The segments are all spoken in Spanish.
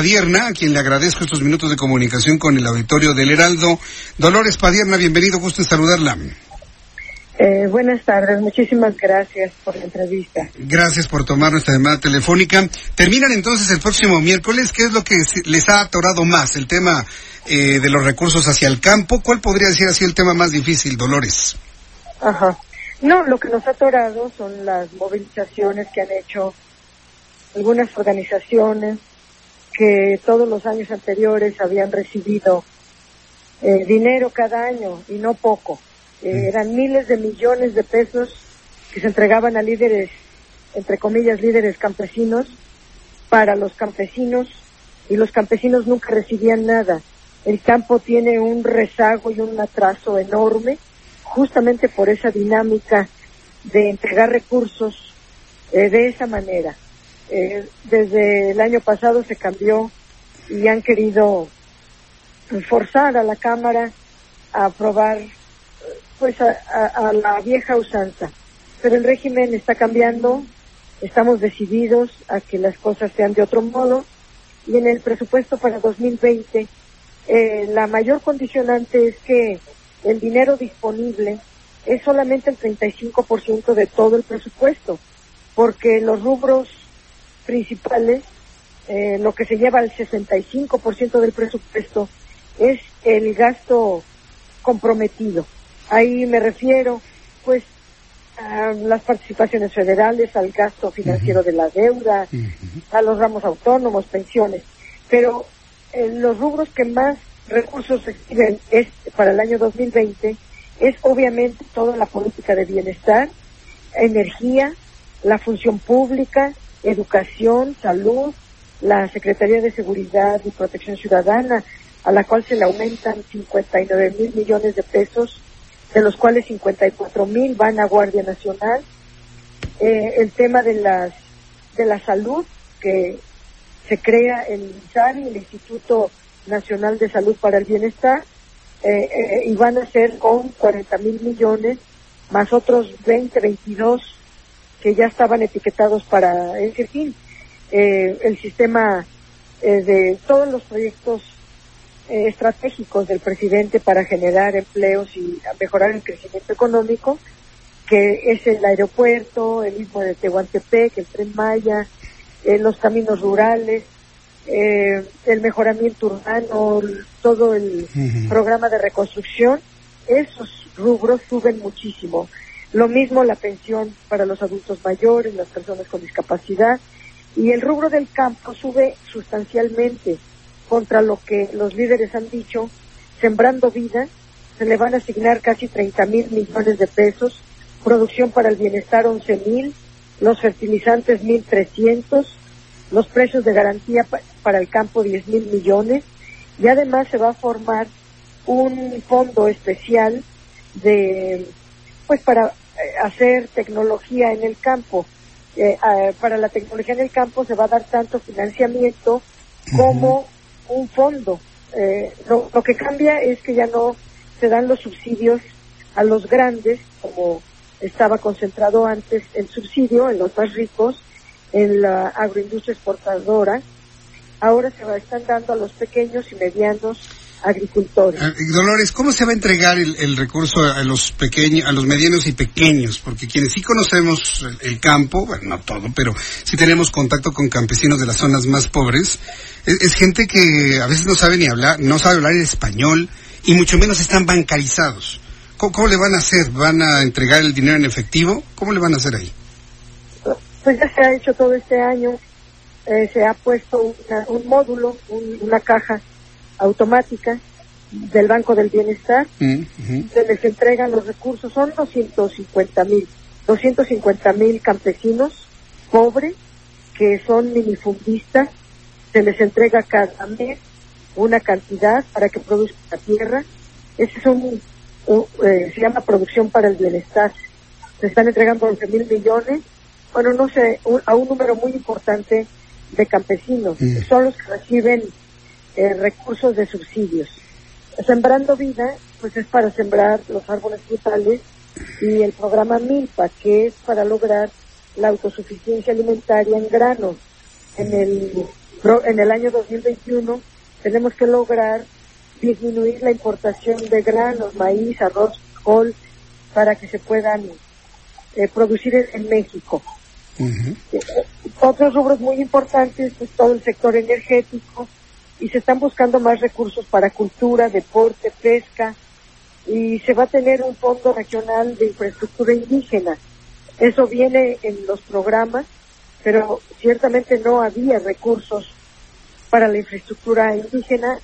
Padierna, a quien le agradezco estos minutos de comunicación con el auditorio del Heraldo. Dolores Padierna, bienvenido, gusto en saludarla. Eh, buenas tardes, muchísimas gracias por la entrevista. Gracias por tomar nuestra llamada telefónica. Terminan entonces el próximo miércoles. ¿Qué es lo que les ha atorado más? El tema eh, de los recursos hacia el campo. ¿Cuál podría ser así el tema más difícil, Dolores? Ajá. No, lo que nos ha atorado son las movilizaciones que han hecho algunas organizaciones que todos los años anteriores habían recibido eh, dinero cada año y no poco. Eh, eran miles de millones de pesos que se entregaban a líderes, entre comillas, líderes campesinos, para los campesinos y los campesinos nunca recibían nada. El campo tiene un rezago y un atraso enorme justamente por esa dinámica de entregar recursos eh, de esa manera. Eh, desde el año pasado se cambió y han querido forzar a la Cámara a aprobar pues a, a, la vieja usanza. Pero el régimen está cambiando, estamos decididos a que las cosas sean de otro modo y en el presupuesto para 2020 eh, la mayor condicionante es que el dinero disponible es solamente el 35% de todo el presupuesto, porque los rubros principales, eh, lo que se lleva al 65% del presupuesto, es el gasto comprometido. Ahí me refiero, pues, a las participaciones federales, al gasto financiero de la deuda, a los ramos autónomos, pensiones. Pero eh, los rubros que más recursos reciben es, para el año 2020 es obviamente toda la política de bienestar, energía, la función pública, educación, salud, la Secretaría de Seguridad y Protección Ciudadana, a la cual se le aumentan 59 mil millones de pesos, de los cuales 54 mil van a Guardia Nacional. Eh, el tema de las de la salud, que se crea el INSARI, el Instituto Nacional de Salud para el Bienestar, eh, eh, y van a ser con 40 mil millones, más otros 20, 22 que ya estaban etiquetados para ese fin. Eh, el sistema eh, de todos los proyectos eh, estratégicos del presidente para generar empleos y mejorar el crecimiento económico, que es el aeropuerto, el mismo de Tehuantepec, el Tren Maya, los caminos rurales, el mejoramiento urbano, todo el programa de reconstrucción, esos rubros suben muchísimo. Lo mismo la pensión para los adultos mayores, las personas con discapacidad. Y el rubro del campo sube sustancialmente contra lo que los líderes han dicho, sembrando vida, se le van a asignar casi 30 mil millones de pesos, producción para el bienestar 11 mil, los fertilizantes 1.300, los precios de garantía para el campo 10 mil millones y además se va a formar un fondo especial de pues para hacer tecnología en el campo. Eh, para la tecnología en el campo se va a dar tanto financiamiento como un fondo. Eh, lo, que cambia es que ya no se dan los subsidios a los grandes, como estaba concentrado antes el subsidio en los más ricos, en la agroindustria exportadora. Ahora se va, están dando a los pequeños y medianos agricultores. Ah, Dolores, ¿cómo se va a entregar el, recurso a los pequeños, a los medianos y pequeños? Porque quienes sí conocemos el, campo, bueno, no todo, pero sí tenemos contacto con campesinos de las zonas más pobres, es, gente que a veces no sabe ni hablar, no sabe hablar español y mucho menos están bancarizados. ¿Cómo, le van a hacer? ¿Van a entregar el dinero en efectivo? ¿Cómo le van a hacer ahí? Pues ya se ha hecho todo este año, eh, se ha puesto un módulo, una caja automática del Banco del Bienestar, mm, se les entregan los recursos, son 250 mil, 250 mil campesinos pobres que son minifundistas, se les entrega cada mes una cantidad para que produzcan la tierra. Ese es un, eh, se llama producción para el bienestar. Se están entregando 11 mil millones, bueno, no sé, a un número muy importante de campesinos. Mm. Son los que reciben eh, recursos de subsidios. Sembrando Vida, pues es para sembrar los árboles frutales y el programa MILPA, que es para lograr la autosuficiencia alimentaria en granos. En el, en el año 2021 tenemos que lograr disminuir la importación de granos, maíz, arroz, col, para que se puedan eh, producir en, México. otros rubros muy importantes, pues todo el sector energético, y se están buscando más recursos para cultura, deporte, pesca, y se va a tener un fondo regional de infraestructura indígena. Eso viene en los programas, pero ciertamente no había recursos para la infraestructura indígena.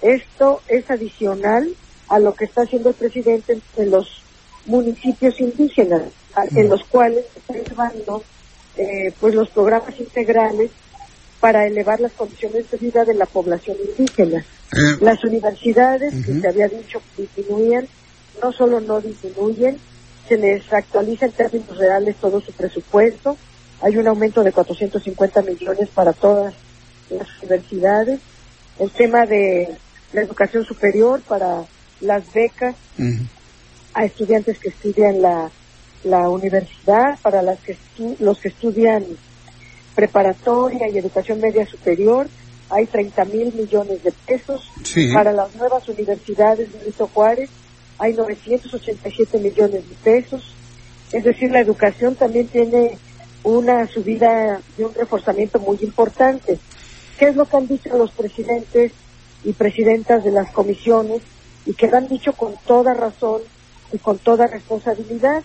Esto es adicional a lo que está haciendo el presidente en los municipios indígenas, en los cuales está llevando eh, pues los programas integrales para elevar las condiciones de vida de la población indígena. Eh. Las universidades, que se había dicho disminuían, no solo no disminuyen, se les actualiza en términos reales todo su presupuesto, hay un aumento de 450 millones para todas las universidades, el tema de la educación superior para las becas a estudiantes que estudian la, la universidad, para las que los que estudian preparatoria y educación media superior, hay 30 mil millones de pesos. Para las nuevas universidades de Benito Juárez hay 987 millones de pesos. Es decir, la educación también tiene una subida y un reforzamiento muy importante. ¿Qué es lo que han dicho los presidentes y presidentas de las comisiones y que lo han dicho con toda razón y con toda responsabilidad?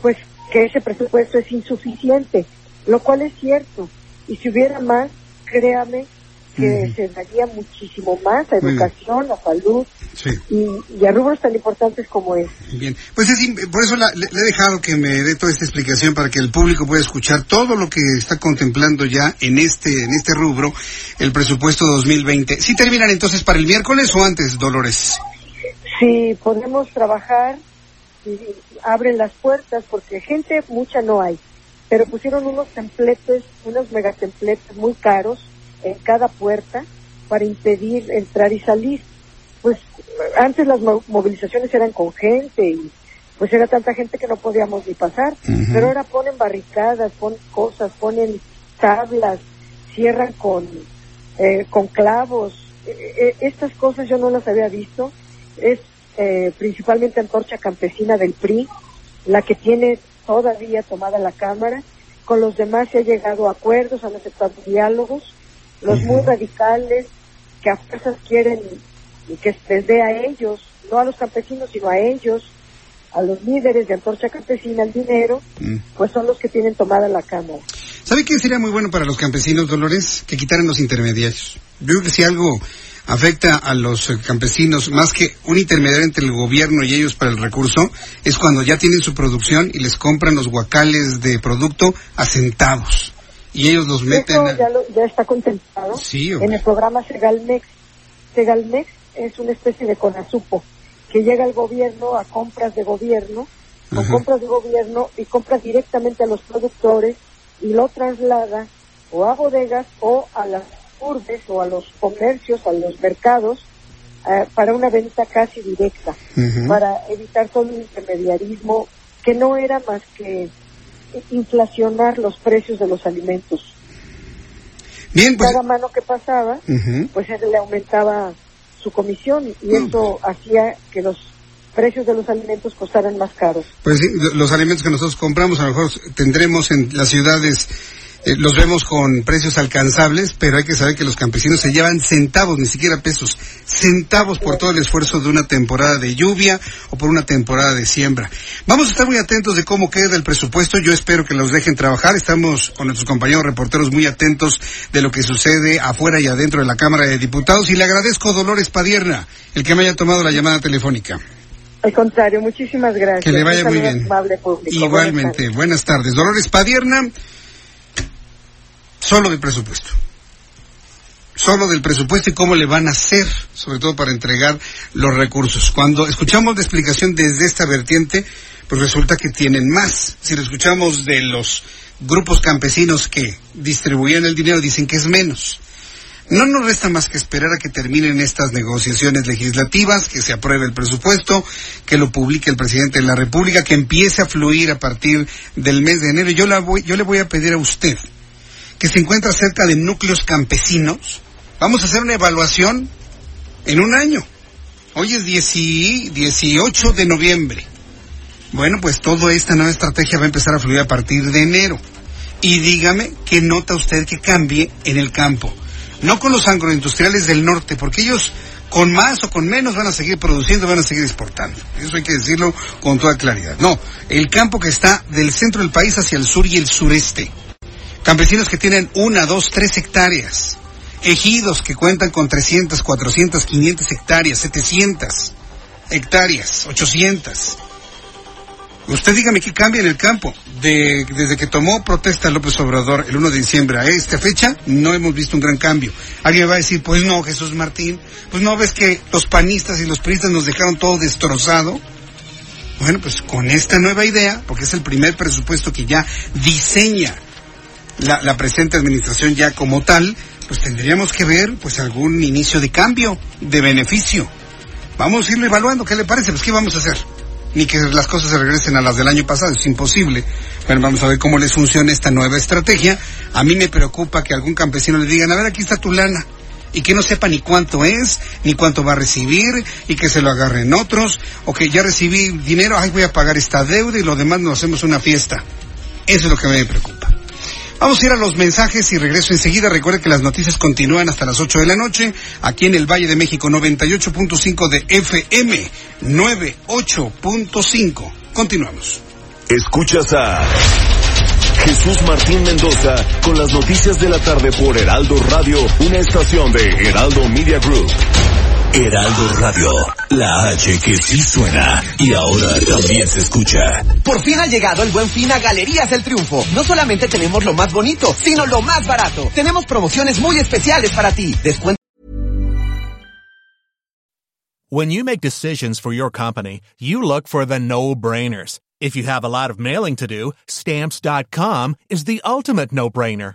Pues que ese presupuesto es insuficiente lo cual es cierto. Y si hubiera más, créame que se daría muchísimo más a educación, a salud y, a rubros tan importantes como es. Bien, pues es, por eso le, he dejado que me dé toda esta explicación para que el público pueda escuchar todo lo que está contemplando ya en este en este rubro el presupuesto 2020. ¿Sí terminan entonces para el miércoles o antes, Dolores? Sí, podemos trabajar y abren las puertas porque gente mucha no hay pero pusieron unos templetes, unos megatempletes muy caros en cada puerta para impedir entrar y salir. Pues antes las movilizaciones eran con gente y pues era tanta gente que no podíamos ni pasar, pero ahora ponen barricadas, ponen cosas, ponen tablas, cierran con, eh, con clavos. E, e, estas cosas yo no las había visto. Es eh, principalmente Antorcha Campesina del PRI, la que tiene todavía tomada la Cámara. Con los demás se ha llegado a acuerdos, han aceptado diálogos. Los muy radicales, que a fuerzas quieren que se dé a ellos, no a los campesinos, sino a ellos, a los líderes de Antorcha Campesina el dinero, mm. pues son los que tienen tomada la Cámara. ¿Sabe qué sería muy bueno para los campesinos, Dolores? Que quitaran los intermediarios. Yo creo que si algo afecta a los eh, campesinos más que un intermediario entre el gobierno y ellos para el recurso, es cuando ya tienen su producción y les compran los guacales de producto a centavos. Y ellos los meten. ya, ya, está contemplado en el programa Segalmex. Segalmex es una especie de conasupo que llega al gobierno a compras de gobierno, a compras de gobierno y compra directamente a los productores y lo traslada o a bodegas o a las urbes o a los comercios, a los mercados, eh, para una venta casi directa, para evitar todo el intermediarismo que no era más que inflacionar los precios de los alimentos. Bien, pues, Cada mano que pasaba, pues se le aumentaba su comisión y eso hacía que los precios de los alimentos costaran más caros. Pues los alimentos que nosotros compramos a lo mejor tendremos en las ciudades eh, los vemos con precios alcanzables, pero hay que saber que los campesinos se llevan centavos, ni siquiera pesos, centavos por todo el esfuerzo de una temporada de lluvia o por una temporada de siembra. Vamos a estar muy atentos de cómo queda el presupuesto. Yo espero que los dejen trabajar. Estamos con nuestros compañeros reporteros muy atentos de lo que sucede afuera y adentro de la Cámara de Diputados. Y le agradezco a Dolores Padierna el que me haya tomado la llamada telefónica. Al contrario, muchísimas gracias. Que le vaya muy bien. Igualmente, buenas tardes. Dolores Padierna solo del presupuesto. Solo del presupuesto y cómo le van a hacer, sobre todo para entregar los recursos. Cuando escuchamos la explicación desde esta vertiente, pues resulta que tienen más. Si lo escuchamos de los grupos campesinos que distribuían el dinero, dicen que es menos. No nos resta más que esperar a que terminen estas negociaciones legislativas, que se apruebe el presupuesto, que lo publique el presidente de la República, que empiece a fluir a partir del mes de enero. Yo, la voy, yo le voy a pedir a usted que se encuentra cerca de núcleos campesinos. Vamos a hacer una evaluación en un año. Hoy es 18 de noviembre. Bueno, pues toda esta nueva estrategia va a empezar a fluir a partir de enero. Y dígame qué nota usted que cambie en el campo. No con los agroindustriales del norte, porque ellos con más o con menos van a seguir produciendo, van a seguir exportando. Eso hay que decirlo con toda claridad. No, el campo que está del centro del país hacia el sur y el sureste. Campesinos que tienen una, dos, tres hectáreas. Ejidos que cuentan con 300, 400, 500 hectáreas, 700 hectáreas, 800. Usted dígame qué cambia en el campo. De, desde que tomó protesta López Obrador el 1 de diciembre a esta fecha, no hemos visto un gran cambio. Alguien va a decir, pues no, Jesús Martín, pues no ves que los panistas y los priistas nos dejaron todo destrozado. Bueno, pues con esta nueva idea, porque es el primer presupuesto que ya diseña la, presente administración ya como tal, pues tendríamos que ver pues algún inicio de cambio, de beneficio. Vamos a irlo evaluando, ¿qué le parece? Pues ¿qué vamos a hacer? Ni que las cosas se regresen a las del año pasado, es imposible. Bueno, vamos a ver cómo les funciona esta nueva estrategia. A mí me preocupa que algún campesino le digan, a ver, aquí está tu lana. Y que no sepa ni cuánto es, ni cuánto va a recibir, y que se lo agarren otros, o que ya recibí dinero, ay, voy a pagar esta deuda y lo demás nos hacemos una fiesta. Eso es lo que me preocupa. Vamos a ir a los mensajes y regreso enseguida. Recuerde que las noticias continúan hasta las 8 de la noche, aquí en el Valle de México 98.5 de FM 98.5. Continuamos. Escuchas a Jesús Martín Mendoza con las noticias de la tarde por Heraldo Radio, una estación de Heraldo Media Group. Heraldo Radio, la H que sí suena y ahora también se escucha. Por fin ha llegado el buen fin a Galerías El Triunfo. No solamente tenemos lo más bonito, sino lo más barato. Tenemos promociones muy especiales para ti. Descuento. When you make decisions for your company, you look for the no-brainers. If you have a lot of mailing to do, stamps.com is the ultimate no-brainer.